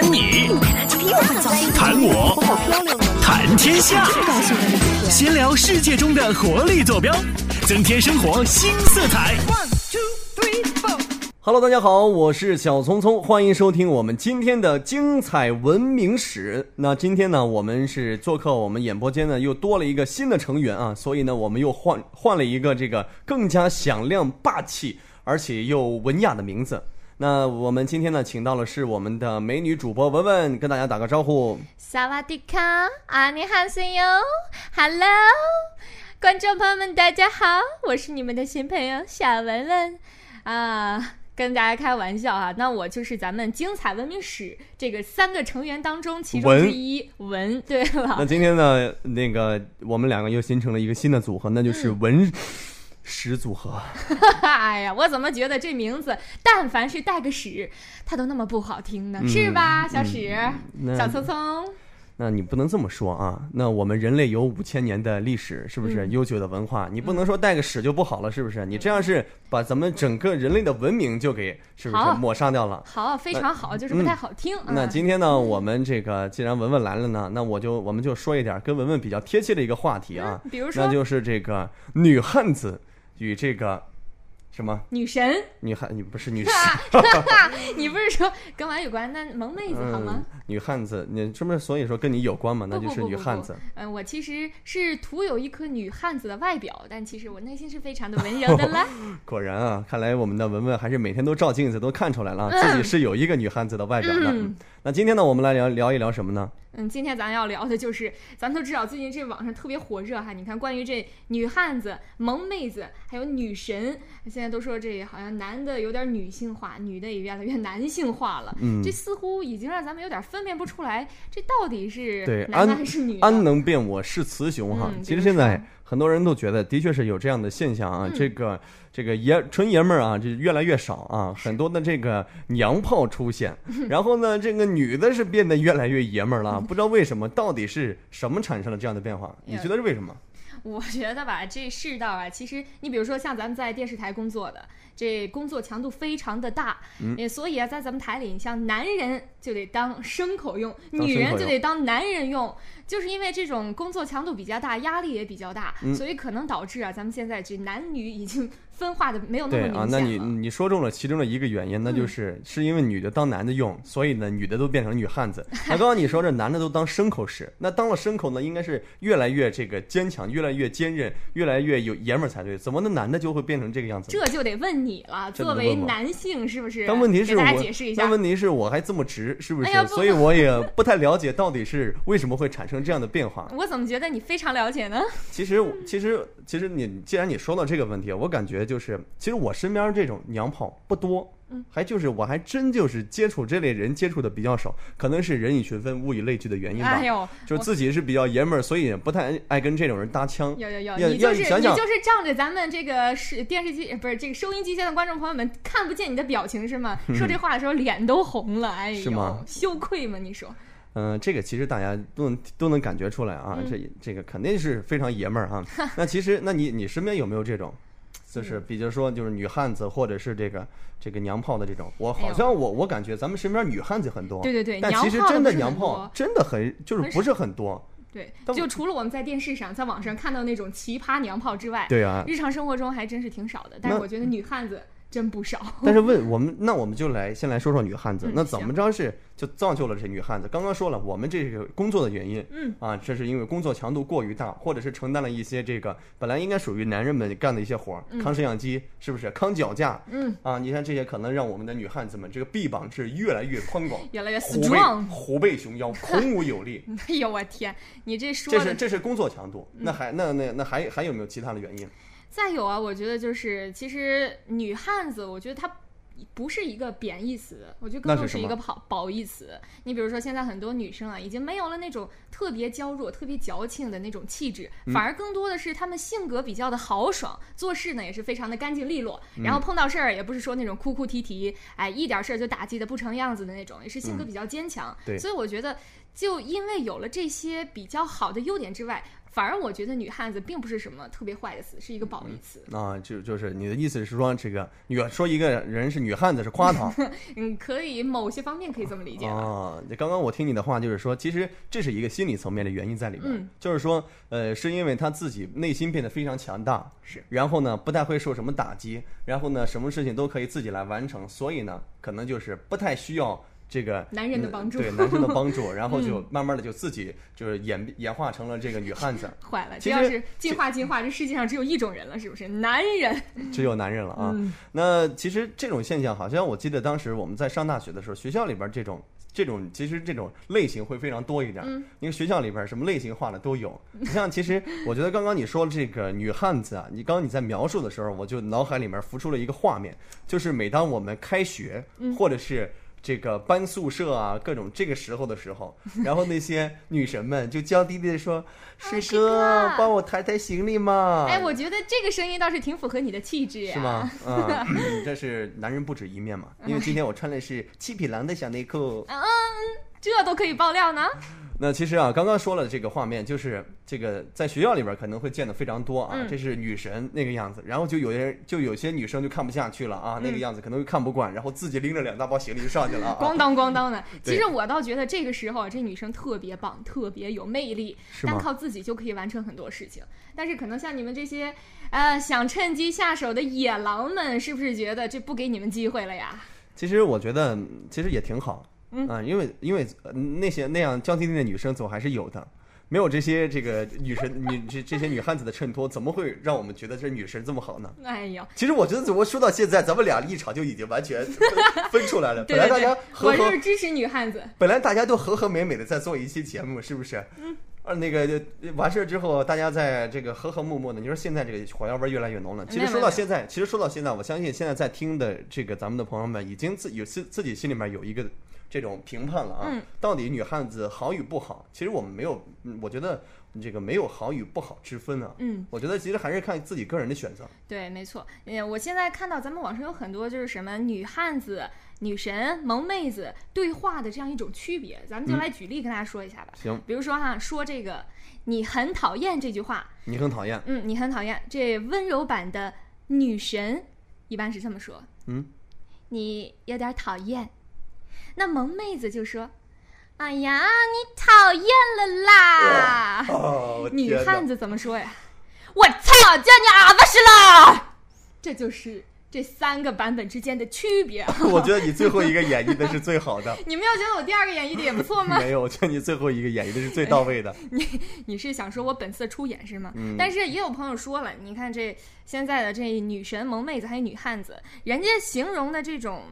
谈你，谈我，谈天下，闲聊世界中的活力坐标，增添生活新色彩。Hello，大家好，我是小聪聪，欢迎收听我们今天的精彩文明史。那今天呢，我们是做客我们演播间呢，又多了一个新的成员啊，所以呢，我们又换换了一个这个更加响亮、霸气，而且又文雅的名字。那我们今天呢，请到了是我们的美女主播文文，跟大家打个招呼。萨瓦迪卡，阿尼哈塞哟，Hello，观众朋友们，大家好，我是你们的新朋友小文文。啊，跟大家开玩笑啊，那我就是咱们精彩文明史这个三个成员当中其中之一文，对了那，今天呢，那个我们两个又形成了一个新的组合，那就是文史组合。哎呀，我怎么觉得这名字，但凡是带个史，它都那么不好听呢？是吧，小史，那小聪聪，那你不能这么说啊！那我们人类有五千年的历史，是不是嗯悠久的文化？你不能说带个史就不好了，是不是？你这样是把咱们整个人类的文明就给是不是抹杀掉了？好，非常好，就是不太好听。那嗯今天呢，我们这个既然文文来了呢，那我就我们就说一点跟文文比较贴切的一个话题啊，嗯比如说那就是这个女汉子与这个什么女神，女汉，你不是女神。你不是说跟我有关？那萌妹子好吗？嗯，女汉子，你是不是所以说跟你有关嘛？那就是女汉子。嗯，我其实是徒有一颗女汉子的外表，但其实我内心是非常的温柔的啦。果然啊，看来我们的文文还是每天都照镜子，都看出来了，自己是有一个女汉子的外表的。嗯那今天呢，我们来聊聊一聊什么呢？嗯，今天咱要聊的就是，咱都知道最近这网上特别火热哈，你看关于这女汉子、萌妹子，还有女神，现在都说这好像男的有点女性化，女的也越来越男性化了。嗯这似乎已经让咱们有点分辨不出来，这到底是，男的还是女的？安能辨我是雌雄哈。嗯其实现在说很多人都觉得，的确是有这样的现象啊。嗯这个这个爷纯爷们儿啊，这越来越少啊，很多的这个娘炮出现。然后呢，这个女的是变得越来越爷们儿了，不知道为什么，到底是什么产生了这样的变化？你觉得是为什么？我觉得吧，这世道啊，其实你比如说像咱们在电视台工作的，这工作强度非常的大，嗯也所以啊，在咱们台里，你像男人就得当牲口用，女人就得当男人用，就是因为这种工作强度比较大，压力也比较大，嗯所以可能导致啊，咱们现在这男女已经分化的没有那么明显啊。那你你说中了其中的一个原因，那就是、是因为女的当男的用，所以呢，女的都变成女汉子。那刚刚你说这男的都当牲口使，那当了牲口呢，应该是越来越这个坚强，越来越坚韧，越来越有爷们儿才对。怎么那男的就会变成这个样子？这就得问你了，作为男性是不是？但问题是我但。问题是我还这么直，是不是？哎不所以我也不太了解到底是为什么会产生这样的变化。我怎么觉得你非常了解呢？其实，其实，其实你既然你说到这个问题，我感觉就是，其实我身边这种娘炮不多，嗯，还就是我还真就是接触这类人接触的比较少，可能是人以群分，物以类聚的原因吧。哎呦，就是自己是比较爷们儿，所以不太爱跟这种人搭腔。有有有，要你就是你就是仗着咱们这个是电视机不是这个收音机前的观众朋友们看不见你的表情是吗？说这话的时候脸都红了，哎是吗呦，羞愧吗？你说？嗯、这个其实大家都能都能感觉出来啊，嗯这这个肯定是非常爷们儿哈。那其实，那你你身边有没有这种，就是比如说就是女汉子或者是这个这个娘炮的这种？我好像我我感觉咱们身边女汉子很多，对对对但其实真的娘炮真的很就是不是很多。对，就除了我们在电视上、在网上看到那种奇葩娘炮之外，对啊，日常生活中还真是挺少的。但是我觉得女汉子真不少。但是问我们，那我们就来先来说说女汉子嗯。那怎么着是就造就了这女汉子？刚刚说了，我们这个工作的原因，嗯啊，这是因为工作强度过于大，或者是承担了一些这个本来应该属于男人们干的一些活儿，扛摄像机是不是？扛脚架，嗯，啊，你看这些可能让我们的女汉子们这个臂膀是越来越宽广，越来越虎背 strong。虎背熊腰，孔武有力。哎呦我天，你这说这是这是工作强度，嗯那还那那那还还有没有其他的原因？再有啊，我觉得就是其实女汉子，我觉得她不是一个贬义词，我觉得更多是一个褒褒义词。你比如说，现在很多女生啊，已经没有了那种特别娇弱、特别矫情的那种气质，嗯反而更多的是她们性格比较的豪爽，做事呢也是非常的干净利落，嗯然后碰到事儿也不是说那种哭哭啼啼，哎，一点事儿就打击的不成样子的那种，也是性格比较坚强。对所以我觉得。就因为有了这些比较好的优点之外，反而我觉得女汉子并不是什么特别坏的词，是一个褒义词。啊，就就是你的意思是说，这个女说一个人是女汉子是夸她 嗯，可以某些方面可以这么理解。啊？刚刚我听你的话，就是说，其实这是一个心理层面的原因在里面，嗯就是说，呃，是因为她自己内心变得非常强大，是，然后呢，不太会受什么打击，然后呢，什么事情都可以自己来完成，所以呢，可能就是不太需要。这个男人的嗯帮助对男生的 帮助，然后就慢慢的就自己就是演演化成了这个女汉子，坏了，这要是进化进化，这世界上只有一种人了，是不是？男人。只有男人了啊。嗯 那其实这种现象，好像我记得当时我们在上大学的时候，学校里边这种这种其实这种类型会非常多一点。嗯，因为学校里边什么类型化的都有。你像，其实我觉得刚刚你说这个女汉子啊，你刚刚你在描述的时候，我就脑海里面浮出了一个画面，就是每当我们开学，嗯或者是。这个搬宿舍啊，各种这个时候的时候，然后那些女神们就娇滴滴的说：“师师哥哥，帮我抬抬行李嘛。”哎，我觉得这个声音倒是挺符合你的气质呀。是吗？嗯，这是男人不止一面嘛。因为今天我穿的是七匹狼的小内裤。嗯，这都可以爆料呢。那其实啊，刚刚说了这个画面，就是这个在学校里边可能会见的非常多啊。嗯这是女神那个样子，然后就有些人就有些女生就看不下去了啊，那个样子可能会看不惯，然后自己拎着两大包行李就上去了啊。咣当咣当的。其实我倒觉得这个时候啊，这女生特别棒，特别有魅力，单靠自己就可以完成很多事情。但是可能像你们这些，呃，想趁机下手的野狼们，是不是觉得这不给你们机会了呀？其实我觉得嗯其实也挺好，嗯啊，因为因为呃那些那样娇滴滴的女生总还是有的。没有这些这个女神女这这些女汉子的衬托，怎么会让我们觉得这女神这么好呢？哎呀，其实我觉得，怎么说到现在，咱们俩立场就已经完全分 分出来了。对对本来大家对，和和我是支持女汉子。本来大家都和和美美的在做一期节目，是不是？嗯。呃，那个呃完事儿之后，大家在这个和和睦睦的。你说现在这个火药味儿越来越浓了。其实说到现在，其实说到现在，我相信现在在听的这个咱们的朋友们，已经自有自自己心里面有一个这种评判了啊。嗯到底女汉子好与不好？其实我们没有，嗯我觉得这个没有好与不好之分啊。嗯，我觉得其实还是看自己个人的选择。对，没错。嗯，我现在看到咱们网上有很多就是什么女汉子、女神、萌妹子对话的这样一种区别，咱们就嗯来举例跟大家说一下吧。行，比如说哈，说这个“你很讨厌”这句话，你很讨厌。嗯，你很讨厌。这温柔版的女神一般是这么说，嗯，你有点讨厌。那萌妹子就说：“哎呀，你讨厌了啦。哦，女汉子怎么说呀？我操，叫你阿巴是啦。这就是这三个版本之间的区别。我觉得你最后一个演绎的是最好的。你没有觉得我第二个演绎的也不错吗？没有，我觉得你最后一个演绎的是最到位的。你你是想说我本色出演是吗？嗯但是也有朋友说了，你看这现在的这女神萌妹子还有女汉子，人家形容的这种。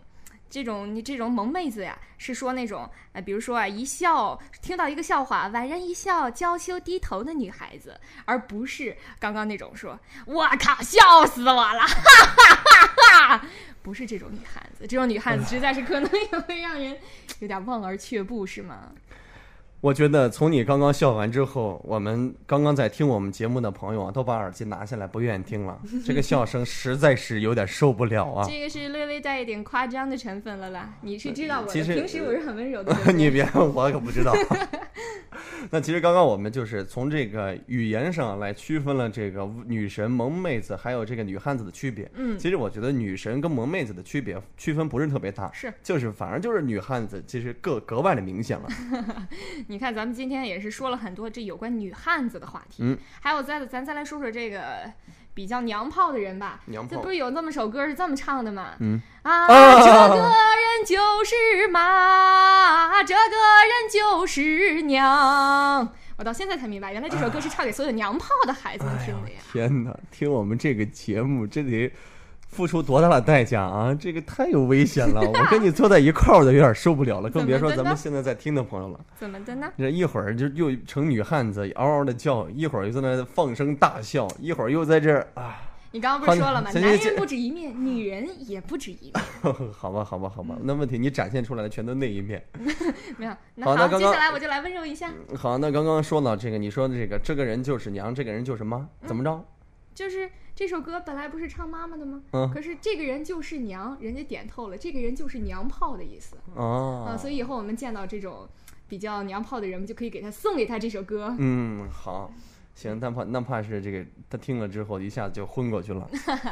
这种你这种萌妹子呀，是说那种呃，比如说啊，一笑听到一个笑话，婉然一笑，娇羞低头的女孩子，而不是刚刚那种说“我靠，笑死我了”，哈哈哈哈！不是这种女汉子，这种女汉子实在是可能也会让人有点望而却步，是吗？我觉得从你刚刚笑完之后，我们刚刚在听我们节目的朋友啊，都把耳机拿下来，不愿意听了。这个笑声实在是有点受不了啊！这个是略微带一点夸张的成分了啦。你是知道我的，其实平时我是很温柔的。你别，我可不知道。那其实刚刚我们就是从这个语言上来区分了这个女神、萌妹子还有这个女汉子的区别。嗯其实我觉得女神跟萌妹子的区别区分不是特别大，是就是反而就是女汉子其实格格外的明显了。你看，咱们今天也是说了很多这有关女汉子的话题，嗯，还有再咱再来说说这个比较娘炮的人吧。娘炮这不是有那么首歌是这么唱的吗？嗯啊，啊这个人就是妈，这个人就是娘。我到现在才明白，原来这首歌是唱给所有娘炮的孩子们听的呀。天哪，听我们这个节目，这得付出多大的代价啊！这个太有危险了，我跟你坐在一块儿，我都有点受不了了，更别说咱们现在在听的朋友了。怎么的呢？这一会儿就又成女汉子，嗷嗷的叫；一会儿又在那放声大笑；一会儿又在这儿啊，你刚刚不是说了吗？男人不止一面，女人也不止一面。好吧，好吧，好吧。那问题你展现出来的全都那一面。没有，那好，接下来我就来温柔一下，好，那刚刚说到这个，你说的这个，这个人就是娘，这个人就是妈，怎么着？就是这首歌本来不是唱妈妈的吗？嗯可是这个人就是娘，人家点透了，这个人就是娘炮的意思哦啊，所以以后我们见到这种比较娘炮的人，我们就可以给他送给他这首歌。嗯，好。行，那怕那怕是这个他听了之后一下子就昏过去了。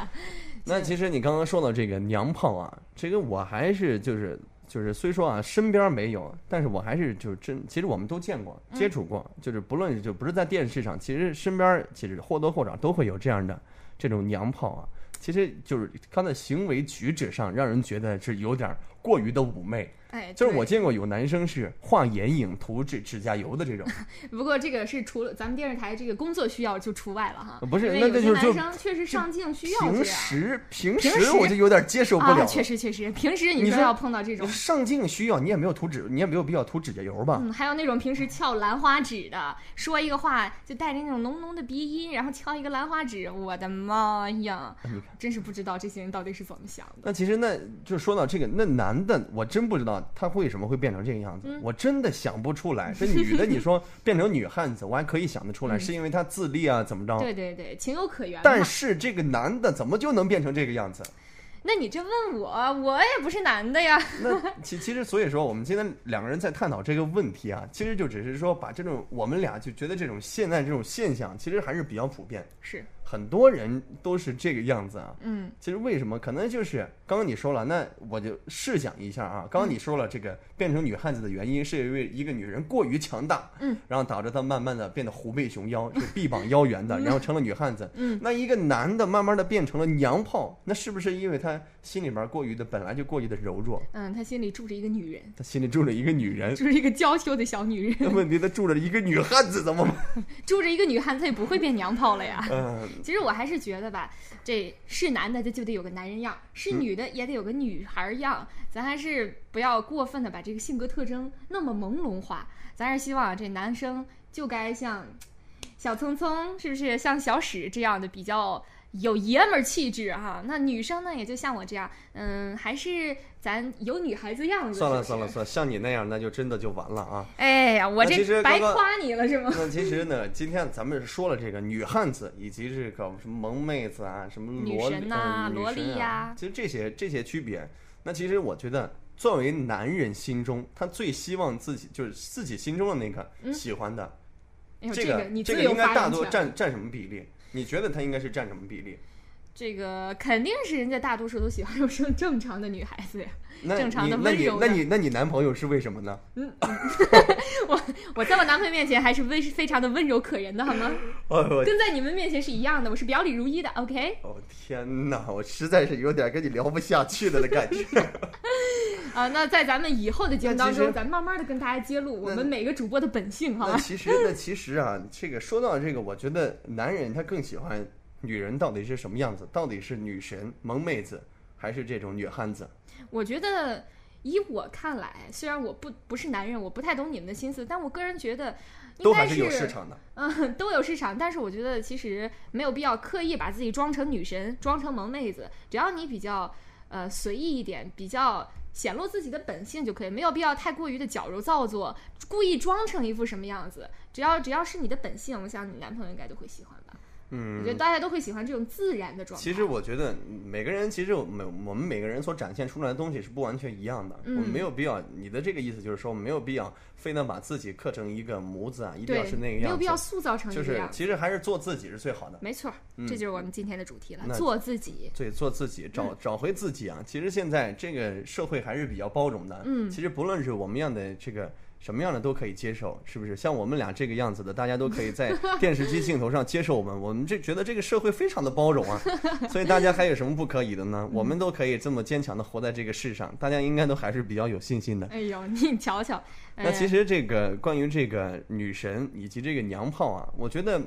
那其实你刚刚说到这个娘炮啊，这个我还是就是就是虽说啊身边没有，但是我还是就是真，其实我们都见过、接触过，就是不论是就不是在电视上，其实身边其实或多或少都会有这样的这种娘炮啊。其实就是他的行为举止上，让人觉得是有点过于的妩媚。哎，就是我见过有男生是画眼影、涂指指甲油的这种，不过这个是除了咱们电视台这个工作需要就除外了哈，不是那那就是就男生确实上镜需要平时平平时时我就有点接受不了啊，确实确实，平时你你说说要碰到这种。上镜需要，你也没有涂指，你也没有必要涂指甲油吧？嗯，还有那种平时翘兰花指的，说一个话就带着那种浓浓的鼻音，然后翘一个兰花指，我的妈呀！真是不知道这些人到底是怎么想的。那其实那就说到这个，那男的我真不知道他为什么会变成这个样子，嗯我真的想不出来。这女的你说变成女汉子，我还可以想得出来，嗯是因为她自立啊，怎么着？对对对，情有可原。但是这个男的怎么就能变成这个样子？那你这问我，我也不是男的呀。那其其实，所以说我们今天两个人在探讨这个问题啊，其实就只是说把这种我们俩就觉得这种现在这种现象，其实还是比较普遍，是，很多人都是这个样子啊。嗯其实为什么？可能就是刚刚你说了，那我就试想一下啊。刚刚你说了，这个变成女汉子的原因是因为一个女人过于强大，嗯，然后导致她慢慢的变得虎背熊腰，是臂膀腰圆的，然后成了女汉子。嗯，那一个男的慢慢的变成了娘炮，那是不是因为他心里边过于的本来就过于的柔弱，嗯，他心里住着一个女人，他心里住着一个女人？住着一个娇羞的小女人，那问题他住着一个女汉子怎么办？住着一个女汉子，他也不会变娘炮了呀。嗯，其实我还是觉得吧，这是男的他就得有个男人样，是女的也得有个女孩样，咱还是不要过分的把这个性格特征那么朦胧化。咱是希望这男生就该像小聪聪，是不是像小史这样的比较有爷们儿气质哈？那女生呢，也就像我这样，嗯，还是咱有女孩子样子。算了算了算了，像你那样那就真的就完了啊。哎呀，我这白夸你了是吗？那其实呢，今天咱们说了这个女汉子，以及这个什么萌妹子啊，什么女萝莉神呐呃女萝莉呀其实这些这些区别，那其实我觉得，作为男人心中，他最希望自己就是自己心中的那个嗯喜欢的，哎，这个你这个应该大多。占占什么比例？你觉得他应该是占什么比例？这个肯定是人家大多数都喜欢有正正常的女孩子呀。那正常的你那你温柔的那你那你男朋友是为什么呢？嗯 我我在我男朋友面前还是温非常的温柔可人的，好吗？跟在你们面前是一样的，我是表里如一的。OK，哦天哪，我实在是有点跟你聊不下去了的感觉。啊、那在咱们以后的节目当中，咱慢慢的跟大家揭露我们每个主播的本性，好那？其实，那其实啊，这个说到这个，我觉得男人他更喜欢女人到底是什么样子？到底是女神、萌妹子，还是这种女汉子？我觉得，以我看来，虽然我不不是男人，我不太懂你们的心思，但我个人觉得都还是有市场的。嗯，都有市场，但是我觉得其实没有必要刻意把自己装成女神，装成萌妹子。只要你比较呃随意一点，比较显露自己的本性就可以，没有必要太过于的矫揉造作，故意装成一副什么样子。只要只要是你的本性，我想你男朋友应该都会喜欢吧。我觉得嗯，大家都会喜欢这种自然的状态。其实我觉得每个人，其实我们我们每个人所展现出来的东西是不完全一样的。嗯我们没有必要，你的这个意思就是说，我们没有必要非得把自己刻成一个模子啊，一定要是那个样子没有必要。塑造成一就是个样子。其实还是做自己是最好的。没错，嗯这就是我们今天的主题了，那做自己。对，做自己，找嗯找回自己啊！其实现在这个社会还是比较包容的。嗯其实不论是我们样的这个什么样的都可以接受，是不是？像我们俩这个样子的，大家都可以在 电视机镜头上接受我们。我们这觉得这个社会非常的包容啊，所以大家还有什么不可以的呢？我们都可以这么坚强的活在这个世上，大家应该都还是比较有信心的。哎呦，你瞧瞧，那其实实这个关于这个女神以及这个娘炮啊，我觉得，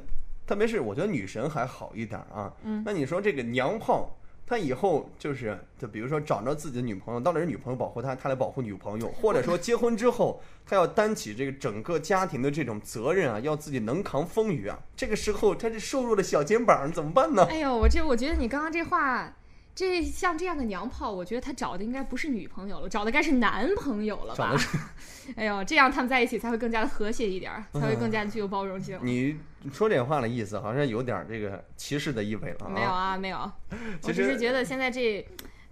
特别是我觉得女神还好一点啊。嗯那你说这个娘炮，他以后就是，就比如说找着自己的女朋友，到底是女朋友保护他，他来保护女朋友，或者说结婚之后，他要担起这个整个家庭的这种责任啊，要自己能扛风雨啊。这个时候，他这瘦弱的小肩膀怎么办呢？哎呦，我这我觉得你刚刚这话，这像这样的娘炮，我觉得他找的应该不是女朋友了，找的该是男朋友了吧？哎呦，这样他们在一起才会更加的和谐一点儿，才会更加的具有包容性。你说这话的意思，好像有点这个歧视的意味了啊。没有啊，没有，我只是觉得现在这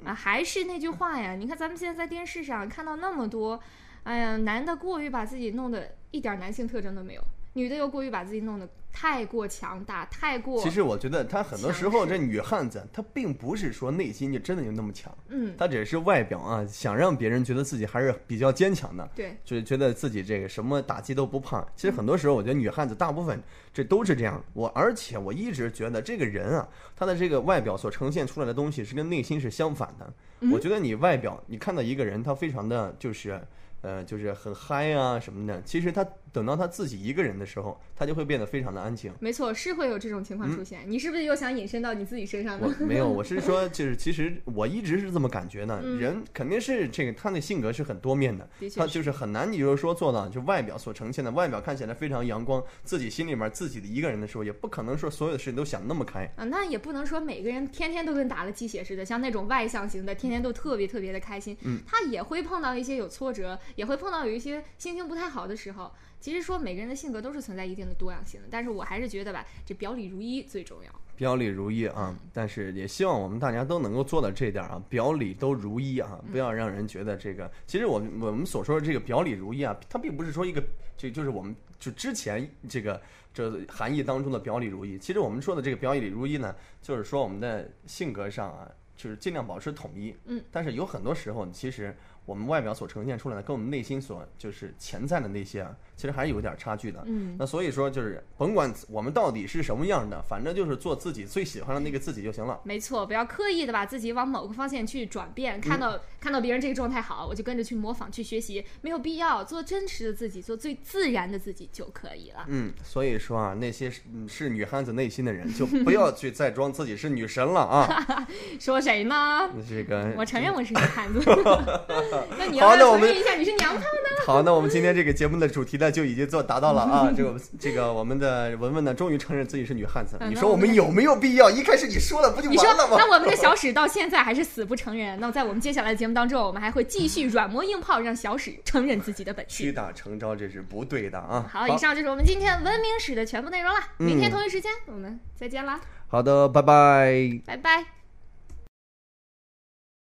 啊，还是那句话呀，你看咱们现在在电视上看到那么多，哎呀，男的过于把自己弄得一点男性特征都没有，女的又过于把自己弄得太过强大，太过其实我觉得她很多时候这女汉子，她并不是说内心就真的就那么强，嗯，她只是外表啊，想让别人觉得自己还是比较坚强的，对，就是觉得自己这个什么打击都不怕。其实很多时候，我觉得女汉子大部分这都是这样。我而且我一直觉得这个人啊，她的这个外表所呈现出来的东西是跟内心是相反的。我觉得你外表你看到一个人，他非常的就是。呃，就是很嗨啊什么的。其实他等到他自己一个人的时候，他就会变得非常的安静。没错，是会有这种情况出现。你是不是又想引申到你自己身上呢？我没有，我是说，就是其实我一直是这么感觉的。嗯人肯定是这个，他的性格是很多面的的，确他就是很难，你就是说做到就外表所呈现的，外表看起来非常阳光，自己心里面自己的一个人的时候，也不可能说所有的事情都想那么开。啊，那也不能说每个人天天都跟打了鸡血似的，像那种外向型的，天天都特别特别的开心。嗯，他也会碰到一些有挫折，也会碰到有一些心情不太好的时候。其实说每个人的性格都是存在一定的多样性的，但是我还是觉得吧，这表里如一最重要。表里如一啊，但是也希望我们大家都能够做到这点儿啊，表里都如一啊，不要让人觉得这个。其实我们我们所说的这个表里如一啊，它并不是说一个就就是我们就之前这个这含义当中的表里如一。其实我们说的这个表里如一呢，就是说我们的性格上啊，就是尽量保持统一。嗯，但是有很多时候，其实我们外表所呈现出来的，跟我们内心所就是潜在的那些啊，其实还是有点差距的。嗯，那所以说，就是甭管我们到底是什么样的，反正就是做自己最喜欢的那个自己就行了。没错，不要刻意的把自己往某个方向去转变，看到、看到别人这个状态好，我就跟着去模仿去学习，没有必要做真实的自己，做最自然的自己就可以了。嗯，所以说啊，那些是女汉子内心的人，就不要去再装自己是女神了啊。说谁呢？这个我承认我是女汉子，那你要承认一下你是娘炮呢？好，那我们今天这个节目的主题呢，就已经做达到了啊。这个这个我们的文文呢，终于承认自己是女汉子了。嗯你说我们有没有必要？一开始你说了不就完了，吗？那我们的小史到现在还是死不承认。那在我们接下来的节目当中，我们还会继续软磨硬泡，让小史承认自己的本屈。打成招，这是不对的啊。好，以上就是我们今天文明史的全部内容了。明天嗯同一时间我们再见啦，好的，拜拜。拜拜。